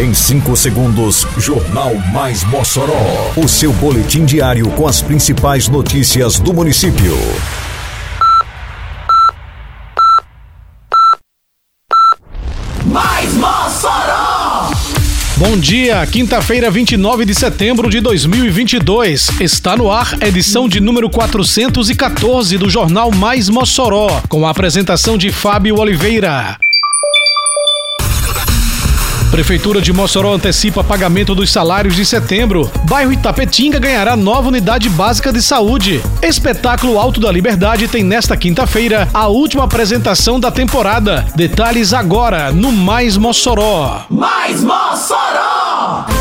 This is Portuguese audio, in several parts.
Em 5 segundos, Jornal Mais Mossoró. O seu boletim diário com as principais notícias do município. Mais Mossoró! Bom dia, quinta-feira, 29 de setembro de 2022. Está no ar edição de número 414 do Jornal Mais Mossoró, com a apresentação de Fábio Oliveira. Prefeitura de Mossoró antecipa pagamento dos salários de setembro. Bairro Itapetinga ganhará nova unidade básica de saúde. Espetáculo Alto da Liberdade tem nesta quinta-feira a última apresentação da temporada. Detalhes agora no Mais Mossoró. Mais Mossoró!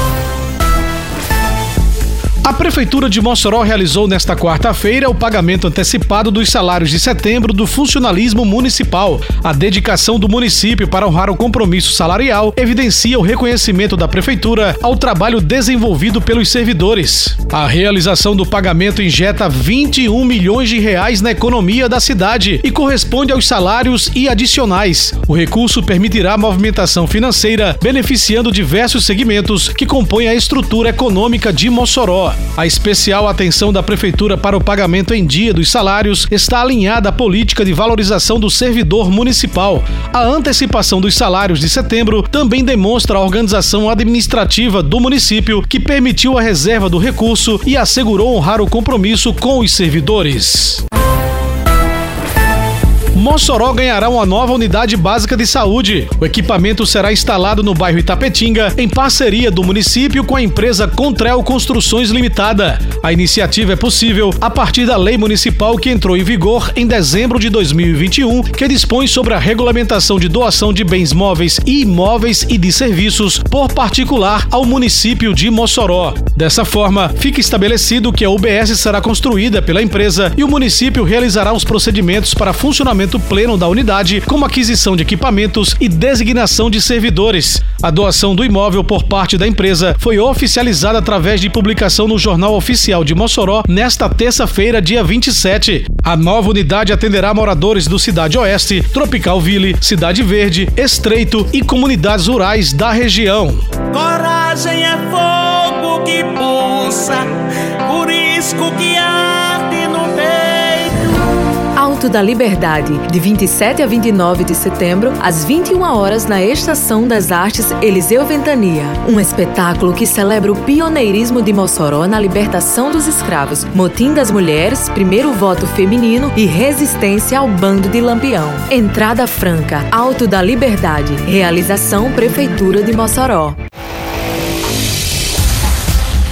A Prefeitura de Mossoró realizou nesta quarta-feira o pagamento antecipado dos salários de setembro do funcionalismo municipal. A dedicação do município para honrar o compromisso salarial evidencia o reconhecimento da Prefeitura ao trabalho desenvolvido pelos servidores. A realização do pagamento injeta 21 milhões de reais na economia da cidade e corresponde aos salários e adicionais. O recurso permitirá movimentação financeira, beneficiando diversos segmentos que compõem a estrutura econômica de Mossoró. A especial atenção da Prefeitura para o pagamento em dia dos salários está alinhada à política de valorização do servidor municipal. A antecipação dos salários de setembro também demonstra a organização administrativa do município que permitiu a reserva do recurso e assegurou honrar o compromisso com os servidores. Mossoró ganhará uma nova unidade básica de saúde. O equipamento será instalado no bairro Itapetinga, em parceria do município com a empresa Contrel Construções Limitada. A iniciativa é possível a partir da lei municipal que entrou em vigor em dezembro de 2021, que dispõe sobre a regulamentação de doação de bens móveis e imóveis e de serviços por particular ao município de Mossoró. Dessa forma, fica estabelecido que a UBS será construída pela empresa e o município realizará os procedimentos para funcionamento pleno da unidade, como aquisição de equipamentos e designação de servidores. A doação do imóvel por parte da empresa foi oficializada através de publicação no Jornal Oficial de Mossoró nesta terça-feira, dia 27. A nova unidade atenderá moradores do Cidade Oeste, Tropical Ville, Cidade Verde, Estreito e comunidades rurais da região. Coragem é fogo que pulsa, por isso que no Alto da Liberdade, de 27 a 29 de setembro, às 21 horas na Estação das Artes Eliseu Ventania. Um espetáculo que celebra o pioneirismo de Mossoró na libertação dos escravos, motim das mulheres, primeiro voto feminino e resistência ao bando de Lampião. Entrada franca, Alto da Liberdade. Realização Prefeitura de Mossoró.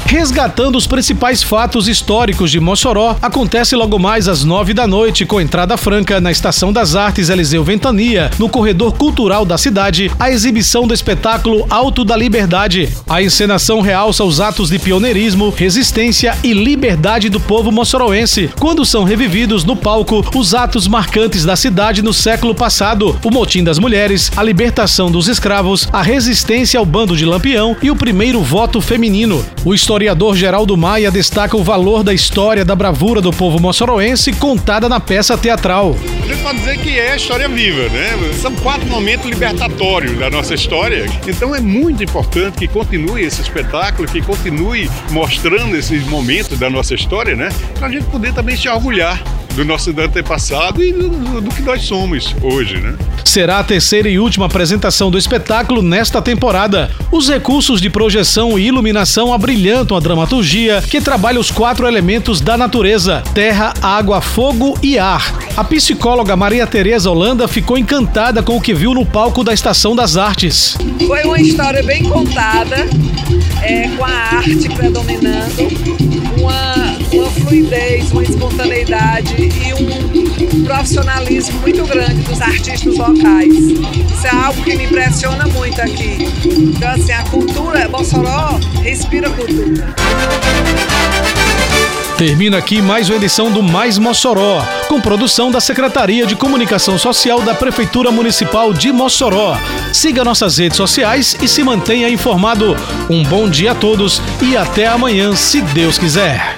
Resgatando os principais fatos históricos de Mossoró, acontece logo mais às nove da noite, com entrada franca na Estação das Artes Eliseu Ventania, no corredor cultural da cidade, a exibição do espetáculo Alto da Liberdade. A encenação realça os atos de pioneirismo, resistência e liberdade do povo moçoroense, quando são revividos no palco os atos marcantes da cidade no século passado: o motim das mulheres, a libertação dos escravos, a resistência ao bando de Lampião e o primeiro voto feminino. O historiador Geraldo Maia destaca o valor da história da bravura do povo moçoroense contada na peça teatral. A gente pode dizer que é história viva, né? São quatro momentos libertatórios da nossa história. Então é muito importante que continue esse espetáculo, que continue mostrando esses momentos da nossa história, né? Para a gente poder também se orgulhar do nosso antepassado e do, do, do que nós somos hoje, né? Será a terceira e última apresentação do espetáculo nesta temporada. Os recursos de projeção e iluminação abrilhantam a dramaturgia que trabalha os quatro elementos da natureza: terra, água, fogo e ar. A psicóloga Maria Tereza Holanda ficou encantada com o que viu no palco da Estação das Artes. Foi uma história bem contada, é, com a arte predominando, uma, uma fluidez, uma espontaneidade e um profissionalismo muito grande dos artistas locais. Isso é algo que me impressiona muito aqui. Então, assim, a cultura, Mossoró respira cultura. Termina aqui mais uma edição do Mais Mossoró, com produção da Secretaria de Comunicação Social da Prefeitura Municipal de Mossoró. Siga nossas redes sociais e se mantenha informado. Um bom dia a todos e até amanhã, se Deus quiser.